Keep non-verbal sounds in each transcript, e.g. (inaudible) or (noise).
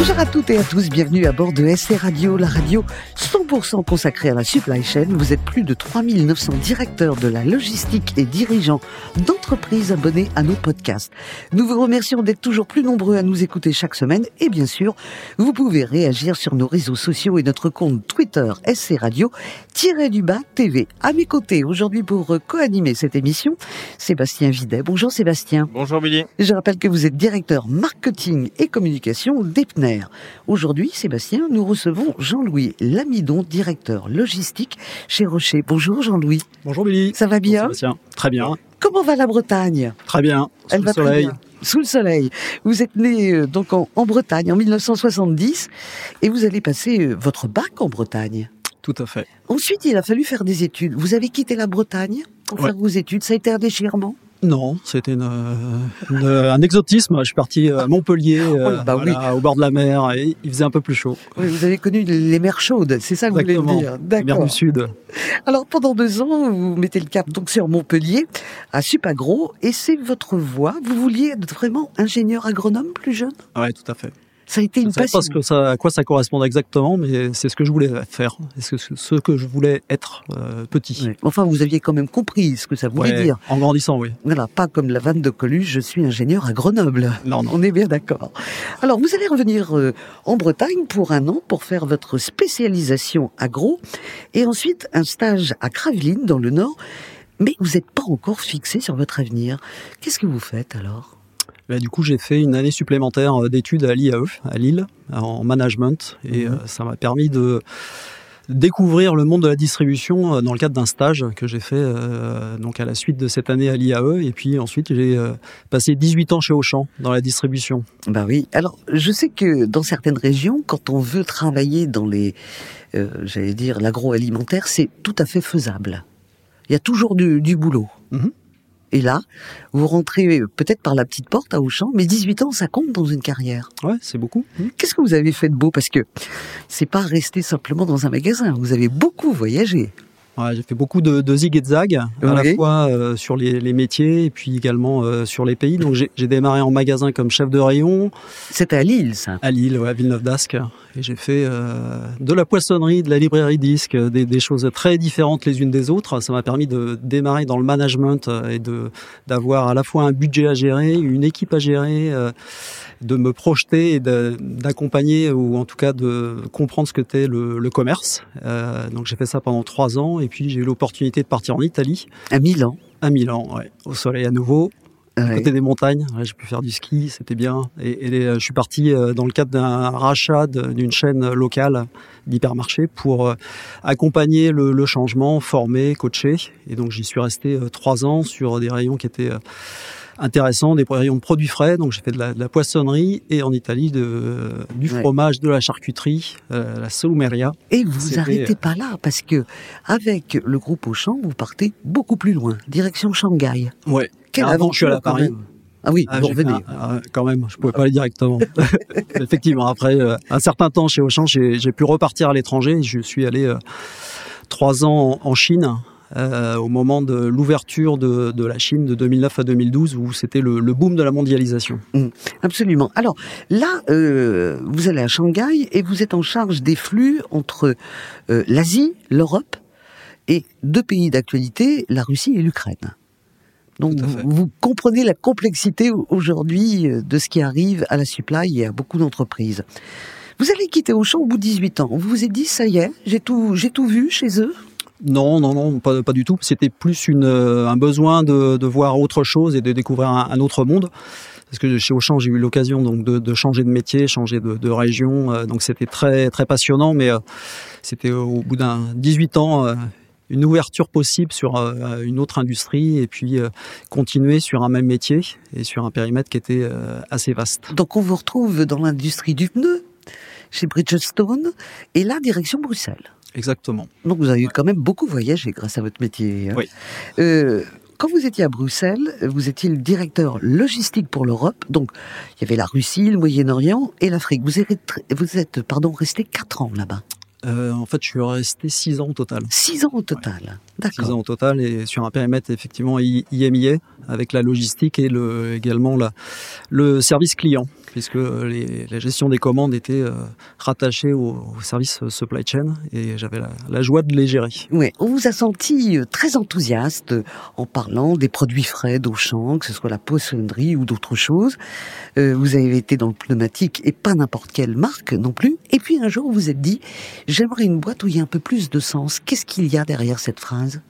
Bonjour à toutes et à tous, bienvenue à bord de SC Radio, la radio 100% consacrée à la supply chain. Vous êtes plus de 3900 directeurs de la logistique et dirigeants d'entreprises abonnés à nos podcasts. Nous vous remercions d'être toujours plus nombreux à nous écouter chaque semaine et bien sûr, vous pouvez réagir sur nos réseaux sociaux et notre compte Twitter SC Radio du bas TV. À mes côtés aujourd'hui pour co-animer cette émission, Sébastien Videt. Bonjour Sébastien. Bonjour Billy. Je rappelle que vous êtes directeur marketing et communication d'Epner. Aujourd'hui, Sébastien, nous recevons Jean-Louis Lamidon, directeur logistique chez Rocher. Bonjour Jean-Louis. Bonjour Billy. Ça va bien Sébastien. Très bien. Comment va la Bretagne? Très bien. Sous Elle le va très soleil. bien. Sous le soleil. Vous êtes né euh, donc en, en Bretagne en 1970 et vous allez passer euh, votre bac en Bretagne. Tout à fait. Ensuite, il a fallu faire des études. Vous avez quitté la Bretagne pour Ouais. faire vos études. Ça a été un déchirement? Non, c'était euh, un exotisme. Je suis parti à Montpellier, euh, Oh, bah oui. voilà, au bord de la mer, et il faisait un peu plus chaud. Oui, Vous avez connu les mers chaudes, c'est ça que vous voulez dire Mer D'accord. du Sud. Alors pendant deux ans, vous mettez le cap donc sur Montpellier, à Supagro, et c'est votre voie. Vous vouliez être vraiment ingénieur agronome plus jeune? Ouais, tout à fait. Ça a été Je une ne savais passion. pas ce que ça, à quoi ça correspondait exactement, mais c'est ce que je voulais faire. C'est ce, ce que je voulais être euh, petit. Enfin, vous aviez quand même compris ce que ça voulait Ouais, dire. En grandissant, oui. Voilà, pas comme la vanne de Coluche, je suis ingénieur à Grenoble. Non, non. On est bien d'accord. Alors, vous allez revenir euh, en Bretagne pour un an pour faire votre spécialisation agro et ensuite un stage à Gravelines dans le Nord. Mais vous n'êtes pas encore fixé sur votre avenir. Qu'est-ce que vous faites alors? Bah, du coup, j'ai fait une année supplémentaire euh, d'études à l'IAE, à Lille, en management, et Mhm. euh, ça m'a permis de découvrir le monde de la distribution euh, dans le cadre d'un stage que j'ai fait euh, donc à la suite de cette année à l'IAE, et puis ensuite j'ai euh, passé 18 ans chez Auchan dans la distribution. Bah oui. Alors, je sais que dans certaines régions, quand on veut travailler dans les, euh, j'allais dire, l'agroalimentaire, c'est tout à fait faisable. Il y a toujours du, du boulot. Mhm. Et là, vous rentrez peut-être par la petite porte à Auchan, mais 18 ans, ça compte dans une carrière. Ouais, c'est beaucoup. Qu'est-ce que vous avez fait de beau? Parce que c'est pas rester simplement dans un magasin. Vous avez beaucoup voyagé. Ouais, j'ai fait beaucoup de, de zig et de zag, à la fois euh, sur les, les métiers et puis également euh, sur les pays. Donc j'ai démarré en magasin comme chef de rayon, C'était à Lille, ça. à Lille, ouais, à Villeneuve d'Ascq. Et j'ai fait euh, de la poissonnerie, de la librairie disque, des, des choses très différentes les unes des autres. Ça m'a permis de démarrer dans le management et de d'avoir à la fois un budget à gérer, une équipe à gérer, de me projeter et d'accompagner ou en tout cas de comprendre ce que était le, le commerce. Donc j'ai fait ça pendant trois ans et puis j'ai eu l'opportunité de partir en Italie, À Milan. à Milan, ouais, au soleil à nouveau, à côté des montagnes. Ouais, j'ai pu faire du ski, c'était bien. Et, et les- je suis parti euh, dans le cadre d'un rachat d'une chaîne locale d'hypermarché pour euh, accompagner le, le changement, former, coacher. Et donc j'y suis resté euh, trois ans sur des rayons qui étaient intéressants, des rayons de produits frais. Donc j'ai fait de la, de la poissonnerie et en Italie de, du Ouais. fromage, de la charcuterie, euh, la salumeria. Et vous arrêtez pas là, parce que avec le groupe Auchan, vous partez beaucoup plus loin, direction Shanghai. Ouais. Quelle Avant, je suis allé à aventure, Paris. même. Ah oui, Ah, vous revenez. quand même, je pouvais pas aller directement. (laughs) Effectivement, après euh, un certain temps chez Auchan, j'ai j'ai pu repartir à l'étranger. Je suis allé euh, trois ans en, en Chine. Euh, au moment de l'ouverture de, de la Chine de 2009 à 2012, où c'était le, le boom de la mondialisation. Absolument. Alors là, euh, vous allez à Shanghai et vous êtes en charge des flux entre euh, l'Asie, l'Europe et deux pays d'actualité, la Russie et l'Ukraine. Donc vous, comprenez la complexité aujourd'hui de ce qui arrive à la supply et à beaucoup d'entreprises. Vous allez quitter Auchan au bout de 18 ans. Vous vous êtes dit, ça y est, j'ai tout, j'ai tout vu chez eux Non, non, non, pas, du tout. C'était plus euh, un besoin de, voir autre chose et de découvrir un, autre monde. Parce que chez Auchan, j'ai eu l'occasion donc de, changer de métier, changer de, de région. euh, donc c'était très très passionnant, mais euh, c'était au bout d'un 18 ans une ouverture possible sur une autre industrie et puis continuer sur un même métier et sur un périmètre qui était assez vaste. Donc on vous retrouve dans l'industrie du pneu, chez Bridgestone, et là, direction Bruxelles. Exactement. Donc vous avez quand même beaucoup voyagé grâce à votre métier. hein. Oui. Euh, quand vous étiez à Bruxelles, vous étiez le directeur logistique pour l'Europe. Donc il y avait la Russie, le Moyen-Orient et l'Afrique. Vous êtes, vous êtes pardon, resté quatre ans là-bas. Euh, En fait, je suis resté six ans au total. Six ans au total, d'accord. Six ans au total et sur un périmètre effectivement IMIA avec la logistique et le, également la, le service client puisque les, la gestion des commandes était euh, rattachée au, service supply chain et j'avais la, joie de les gérer. Oui, on vous a senti euh, très enthousiaste en parlant des produits frais d'Auchan, que ce soit la poissonnerie ou d'autres choses. Euh, vous avez été dans le pneumatique et pas n'importe quelle marque non plus. Et puis un jour, vous vous êtes dit, j'aimerais une boîte où il y a un peu plus de sens. Qu'est-ce qu'il y a derrière cette phrase?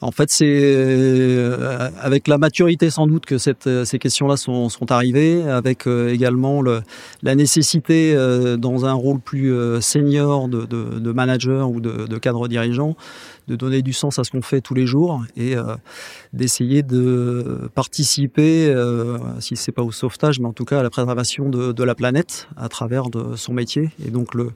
En fait, c'est euh, avec la maturité sans doute que euh, ces questions-là sont, arrivées, avec euh, également le, la nécessité dans un rôle plus senior de, manager ou de cadre dirigeant de donner du sens à ce qu'on fait tous les jours et euh, d'essayer de participer, euh, si c'est pas au sauvetage, mais en tout cas à la préservation de, la planète à travers de son métier. Et donc le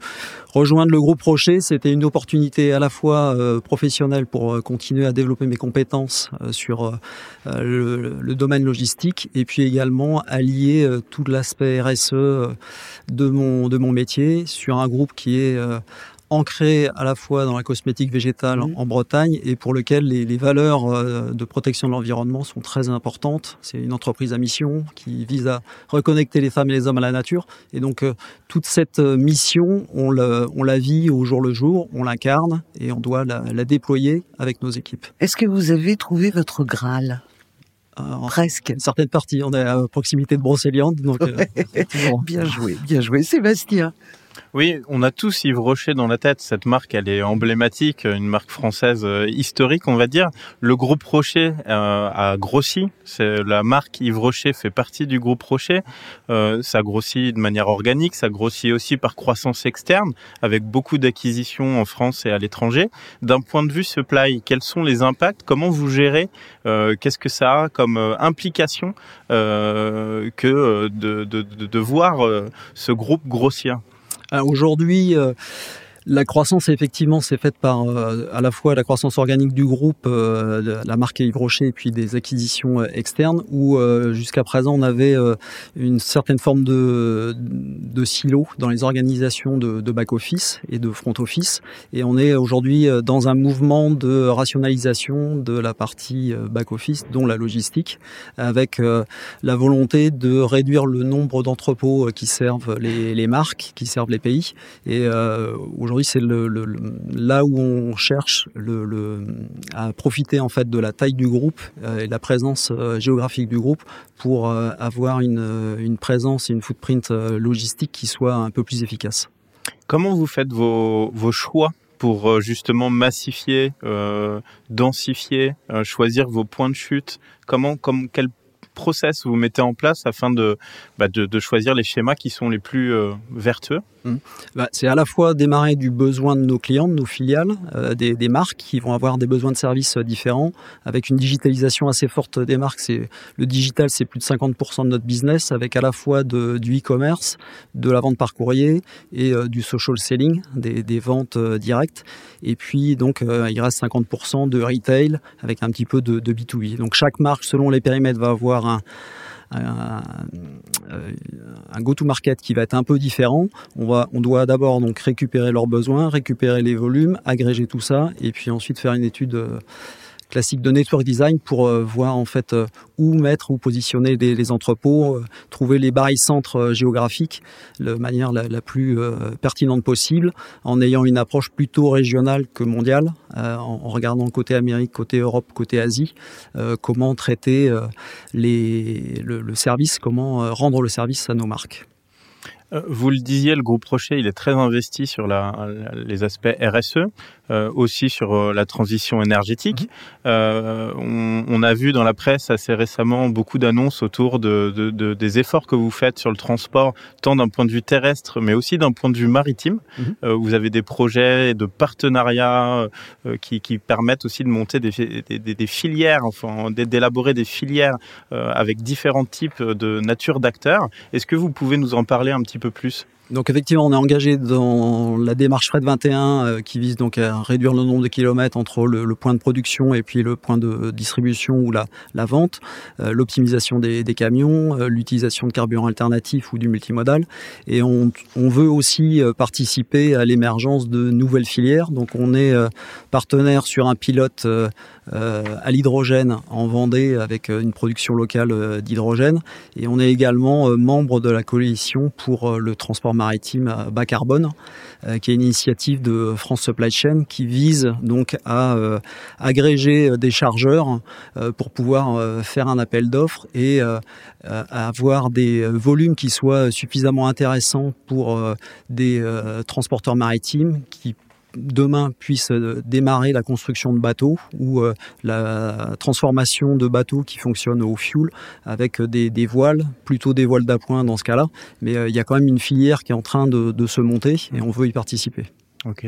rejoindre le groupe Rocher, c'était une opportunité à la fois euh, professionnelle pour euh, continuer à développer mes compétences sur le, le, domaine logistique et puis également allier tout l'aspect RSE de mon de mon métier sur un groupe qui est ancré à la fois dans la cosmétique végétale mmh. en Bretagne et pour lequel les, les valeurs euh, de protection de l'environnement sont très importantes. C'est une entreprise à mission qui vise à reconnecter les femmes et les hommes à la nature. Et donc euh, toute cette euh, mission, on, le, on la vit au jour le jour, on l'incarne et on doit la, la déployer avec nos équipes. Est-ce que vous avez trouvé votre Graal? Presque. Une certaine partie. On est à proximité de Brocéliande, donc bien (laughs) joué, bien joué, Sébastien. Oui, on a tous Yves Rocher dans la tête. Cette marque, elle est emblématique, une marque française euh, historique, on va dire. Le groupe Rocher euh, a grossi. C'est la marque Yves Rocher fait partie du groupe Rocher. Euh, ça grossit de manière organique, ça grossit aussi par croissance externe, avec beaucoup d'acquisitions en France et à l'étranger. D'un point de vue supply, quels sont les impacts? Comment vous gérez Qu'est-ce que ça a comme implication que de, de, de, voir ce groupe grossir? euh, aujourd'hui, euh, la croissance, effectivement, c'est faite par euh, à la fois la croissance organique du groupe, euh, la marque Yves Rocher, et puis des acquisitions euh, externes, où jusqu'à présent on avait une certaine forme de, de silo dans les organisations de, de back-office et de front-office. Et on est aujourd'hui dans un mouvement de rationalisation de la partie back-office, dont la logistique, avec la volonté de réduire le nombre d'entrepôts qui servent les, les, marques, qui servent les pays. Et aujourd'hui, c'est là où on cherche à profiter en fait de la taille du groupe euh, et de la présence euh, géographique du groupe pour euh, avoir une, présence et une footprint logistique qui soit un peu plus efficace. Comment vous faites vos, choix pour justement massifier, densifier, choisir vos points de chute? Comment, comme quel process vous mettez en place afin de, bah, choisir les schémas qui sont les plus vertueux? Mmh. Bah, c'est à la fois démarrer du besoin de nos clients, de nos filiales, euh, des, des, marques qui vont avoir des besoins de services euh, différents, avec une digitalisation assez forte des marques. C'est le digital, c'est plus de 50% de notre business, avec à la fois de, du e-commerce, de la vente par courrier et euh, du social selling, des, des ventes euh, directes. Et puis donc il reste 50% de retail avec un petit peu de, de B2B. Donc chaque marque, selon les périmètres, va avoir un un, un go-to-market qui va être un peu différent. On, on doit d'abord donc récupérer leurs besoins, récupérer les volumes, agréger tout ça, et puis ensuite faire une étude euh, classique de network design pour euh, voir en fait euh, où mettre, où positionner les, entrepôts, euh, trouver les bails centres géographiques de manière la, plus pertinente possible, en ayant une approche plutôt régionale que mondiale, en, regardant côté Amérique, côté Europe, côté Asie, comment traiter le service, comment rendre le service à nos marques. Vous le disiez, le groupe Rocher, il est très investi sur la, les aspects RSE euh, aussi sur euh, la transition énergétique. Mhm. Euh, on, on, a vu dans la presse assez récemment beaucoup d'annonces autour de, de, de, des efforts que vous faites sur le transport, tant d'un point de vue terrestre, mais aussi d'un point de vue maritime. Mhm. Euh, vous avez des projets de partenariat euh, qui, qui, permettent aussi de monter des, des, des, des filières, enfin d'élaborer des filières avec différents types de nature d'acteurs. Est-ce que vous pouvez nous en parler un petit peu plus Donc effectivement, on est engagé dans la démarche Fred 21 euh, qui vise donc à réduire le nombre de kilomètres entre le, point de production et puis le point de distribution ou la, vente, euh, l'optimisation des, camions, euh, l'utilisation de carburants alternatifs ou du multimodal. Et on, on veut aussi participer à l'émergence de nouvelles filières. Donc on est partenaire sur un pilote à l'hydrogène en Vendée avec une production locale d'hydrogène. Et on est également membre de la coalition pour le transport maritime bas carbone, euh, qui est une initiative de France Supply Chain qui vise donc à euh, agréger des chargeurs euh, pour pouvoir faire un appel d'offres et avoir des volumes qui soient suffisamment intéressants pour des transporteurs maritimes qui demain puisse euh, démarrer la construction de bateaux ou euh, la transformation de bateaux qui fonctionnent au fuel avec euh, des, voiles, plutôt des voiles d'appoint dans ce cas-là. Mais il y a quand même une filière qui est en train de, se monter et on veut y participer. Ok.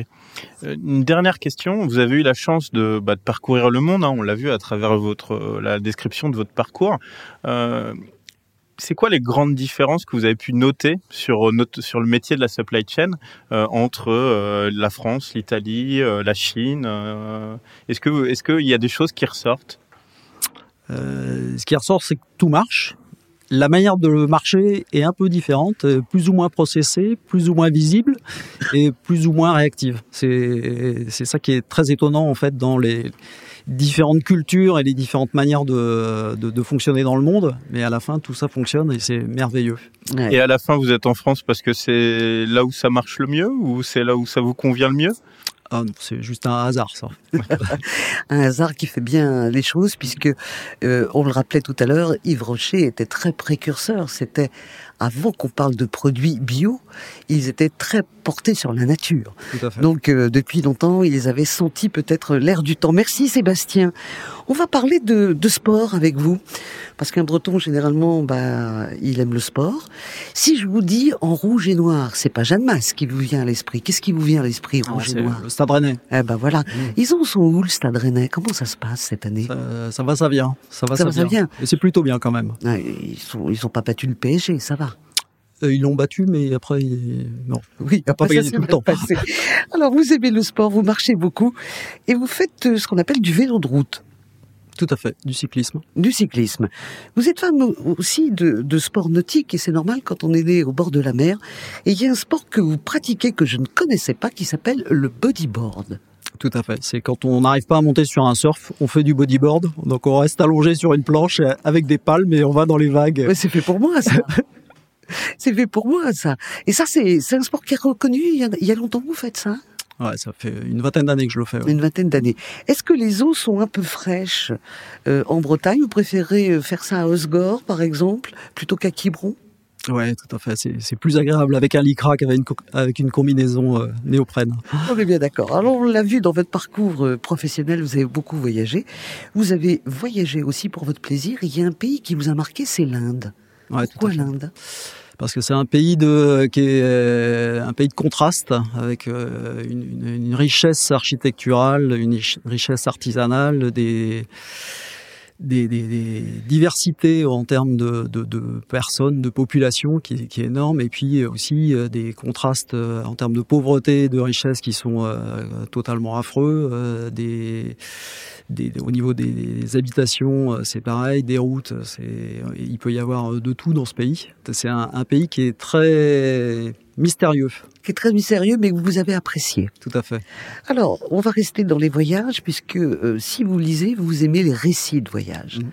Une dernière question. Vous avez eu la chance de, bah, parcourir le monde. Hein. on l'a vu à travers votre la description de votre parcours c'est quoi les grandes différences que vous avez pu noter sur, euh, sur le métier de la supply chain euh, entre euh, la France, l'Italie, la Chine Est-ce que est-ce qu'il y a des choses qui ressortent? Ce qui ressort, c'est que tout marche. La manière de marcher est un peu différente, plus ou moins processée, plus ou moins visible et plus ou moins réactive. C'est c'est ça qui est très étonnant en fait dans les différentes cultures et les différentes manières de, de, de, fonctionner dans le monde, mais à la fin tout ça fonctionne et c'est merveilleux. Et à la fin vous êtes en France parce que c'est là où ça marche le mieux ou c'est là où ça vous convient le mieux? Ah non, c'est juste un hasard, ça. (laughs) un hasard qui fait bien les choses, puisque euh, on le rappelait tout à l'heure, Yves Rocher était très précurseur. C'était avant qu'on parle de produits bio, ils étaient très portés sur la nature. Donc euh, depuis longtemps, ils avaient senti peut-être l'air du temps. Merci Sébastien. On va parler de, de sport avec vous, parce qu'un Breton généralement, bah, il aime le sport. Si je vous dis en rouge et noir, c'est pas Jeanne Masse qui vous vient à l'esprit. Qu'est-ce qui vous vient à l'esprit ah, rouge et noir Le Stade Rennais. Eh ben voilà. Mmh. Ils en sont où le Stade Rennais? Comment ça se passe cette année? Ça, va, ça vient. Ça va, ça, vient. Et c'est plutôt bien quand même. ils sont, ils ont pas battu le PSG, ça va. Euh, ils l'ont battu, mais après, non. Oui, il a pas gagné tout le temps. Alors, vous aimez le sport, vous marchez beaucoup, et vous faites euh, ce qu'on appelle du vélo de route. Tout à fait, du cyclisme. Du cyclisme. Vous êtes fan aussi de, de sport nautique, et c'est normal quand on est né au bord de la mer. Et il y a un sport que vous pratiquez que je ne connaissais pas, qui s'appelle le bodyboard. Tout à fait. C'est quand on n'arrive pas à monter sur un surf, on fait du bodyboard. Donc on reste allongé sur une planche avec des palmes et on va dans les vagues. c'est fait pour moi, ça. (laughs) c'est fait pour moi, ça. Et ça, c'est un sport qui est reconnu. Il y a, il y a longtemps que vous faites ça Ouais, ça fait une vingtaine d'années que je le fais. Une vingtaine d'années. Est-ce que les eaux sont un peu fraîches euh, en Bretagne? Vous préférez euh, faire ça à Osgore, par exemple, plutôt qu'à Quiberon? Ouais, tout à fait. C'est plus agréable avec un lycra qu'avec une, avec une combinaison euh, néoprène. On est bien d'accord. Alors, on l'a vu dans votre parcours professionnel, vous avez beaucoup voyagé. Vous avez voyagé aussi pour votre plaisir. Il y a un pays qui vous a marqué, c'est l'Inde. Ouais, Pourquoi l'Inde? Parce que c'est un pays de qui est euh, un pays de contraste avec euh, une, une richesse architecturale, une richesse artisanale, des des, diversités en termes de, personnes, de population qui, est énorme, et puis aussi euh, des contrastes euh, en termes de pauvreté et de richesse qui sont euh, totalement affreux. des, des, au niveau des, habitations, c'est pareil, des routes, il peut y avoir de tout dans ce pays. C'est un pays qui est très mystérieux. Qui est très mystérieux, mais que vous avez apprécié. Tout à fait. Alors, on va rester dans les voyages, puisque euh, si vous lisez, vous aimez les récits de voyage. Mhm.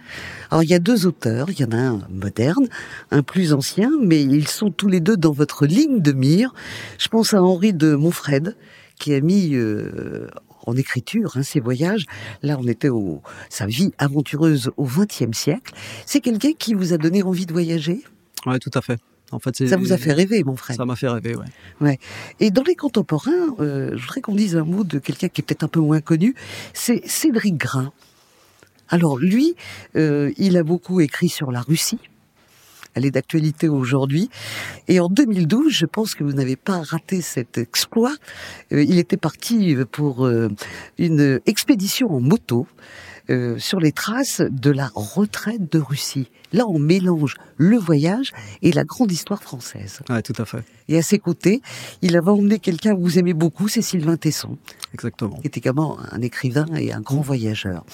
Alors, il y a deux auteurs, il y en a un moderne, un plus ancien, mais ils sont tous les deux dans votre ligne de mire. Je pense à Henri de Montfred, qui a mis euh, en écriture hein, ses voyages. Là, on était au sa vie aventureuse au XXe siècle. C'est quelqu'un qui vous a donné envie de voyager? Oui, tout à fait. En fait, ça vous a fait rêver, mon frère. Ça m'a fait rêver, ouais. ouais. Et dans les contemporains, euh, je voudrais qu'on dise un mot de quelqu'un qui est peut-être un peu moins connu. C'est Cédric Grain. Alors lui, euh, il a beaucoup écrit sur la Russie. Elle est d'actualité aujourd'hui. Et en 2012, je pense que vous n'avez pas raté cet exploit. Euh, il était parti pour une expédition en moto euh, sur les traces de la retraite de Russie. Là, on mélange le voyage et la grande histoire française. Ouais, tout à fait. Et à ses côtés, il avait emmené quelqu'un que vous aimez beaucoup, c'est Sylvain Tesson. Exactement. Qui était également un écrivain et un grand voyageur.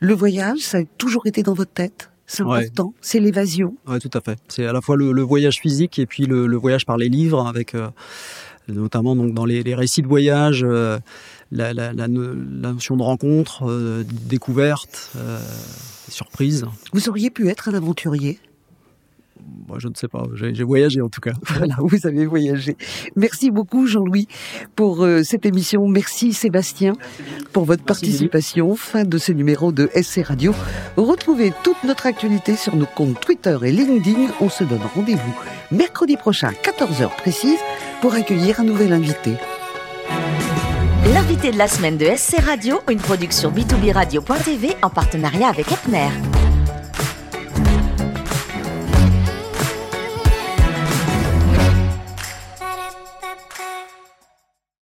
Le voyage, ça a toujours été dans votre tête? C'est important, c'est l'évasion? Oui, tout à fait. C'est à la fois le, voyage physique et puis le, voyage par les livres, avec euh, notamment donc dans les, récits de voyage, euh, la, notion de rencontre, euh, découverte, surprise. Vous auriez pu être un aventurier? Moi, je ne sais pas. J'ai voyagé en tout cas. (laughs) Voilà, vous avez voyagé. Merci beaucoup, Jean-Louis, pour euh, cette émission. Merci, Sébastien, pour votre participation. Fin de ce numéro de SC Radio. Retrouvez toute notre actualité sur nos comptes Twitter et LinkedIn. On se donne rendez-vous mercredi prochain, 14h précise, pour accueillir un nouvel invité. L'invité de la semaine de SC Radio, une production b2b radio.tv en partenariat avec Epner.